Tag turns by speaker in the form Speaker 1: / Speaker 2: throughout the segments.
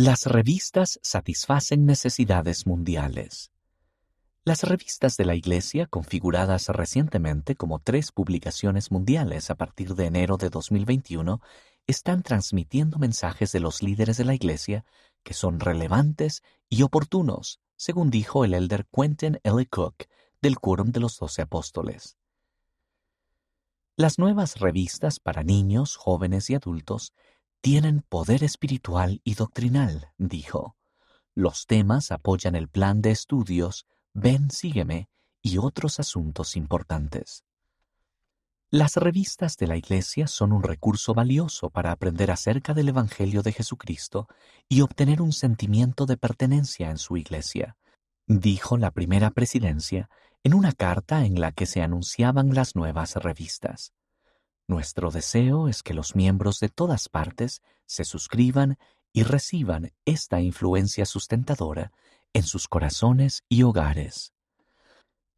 Speaker 1: Las revistas satisfacen necesidades mundiales. Las revistas de la Iglesia, configuradas recientemente como tres publicaciones mundiales a partir de enero de 2021, están transmitiendo mensajes de los líderes de la Iglesia que son relevantes y oportunos, según dijo el elder Quentin L. Cook del Quórum de los Doce Apóstoles. Las nuevas revistas para niños, jóvenes y adultos tienen poder espiritual y doctrinal, dijo. Los temas apoyan el plan de estudios Ven, sígueme y otros asuntos importantes. Las revistas de la Iglesia son un recurso valioso para aprender acerca del Evangelio de Jesucristo y obtener un sentimiento de pertenencia en su Iglesia, dijo la primera presidencia en una carta en la que se anunciaban las nuevas revistas. Nuestro deseo es que los miembros de todas partes se suscriban y reciban esta influencia sustentadora en sus corazones y hogares.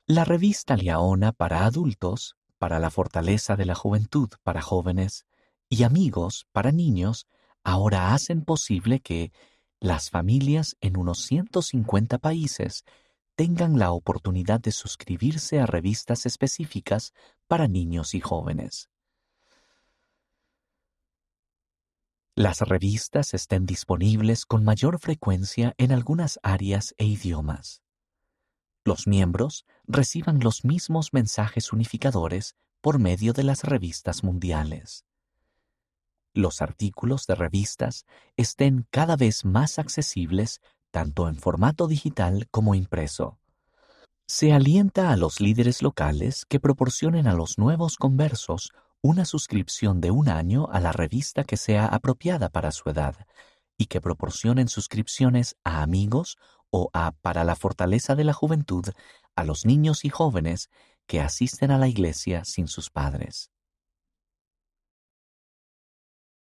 Speaker 1: La revista Liaona para adultos, para la fortaleza de la juventud para jóvenes y amigos para niños ahora hacen posible que las familias en unos 150 países tengan la oportunidad de suscribirse a revistas específicas para niños y jóvenes. Las revistas estén disponibles con mayor frecuencia en algunas áreas e idiomas. Los miembros reciban los mismos mensajes unificadores por medio de las revistas mundiales. Los artículos de revistas estén cada vez más accesibles tanto en formato digital como impreso. Se alienta a los líderes locales que proporcionen a los nuevos conversos una suscripción de un año a la revista que sea apropiada para su edad y que proporcionen suscripciones a amigos o a Para la Fortaleza de la Juventud a los niños y jóvenes que asisten a la iglesia sin sus padres.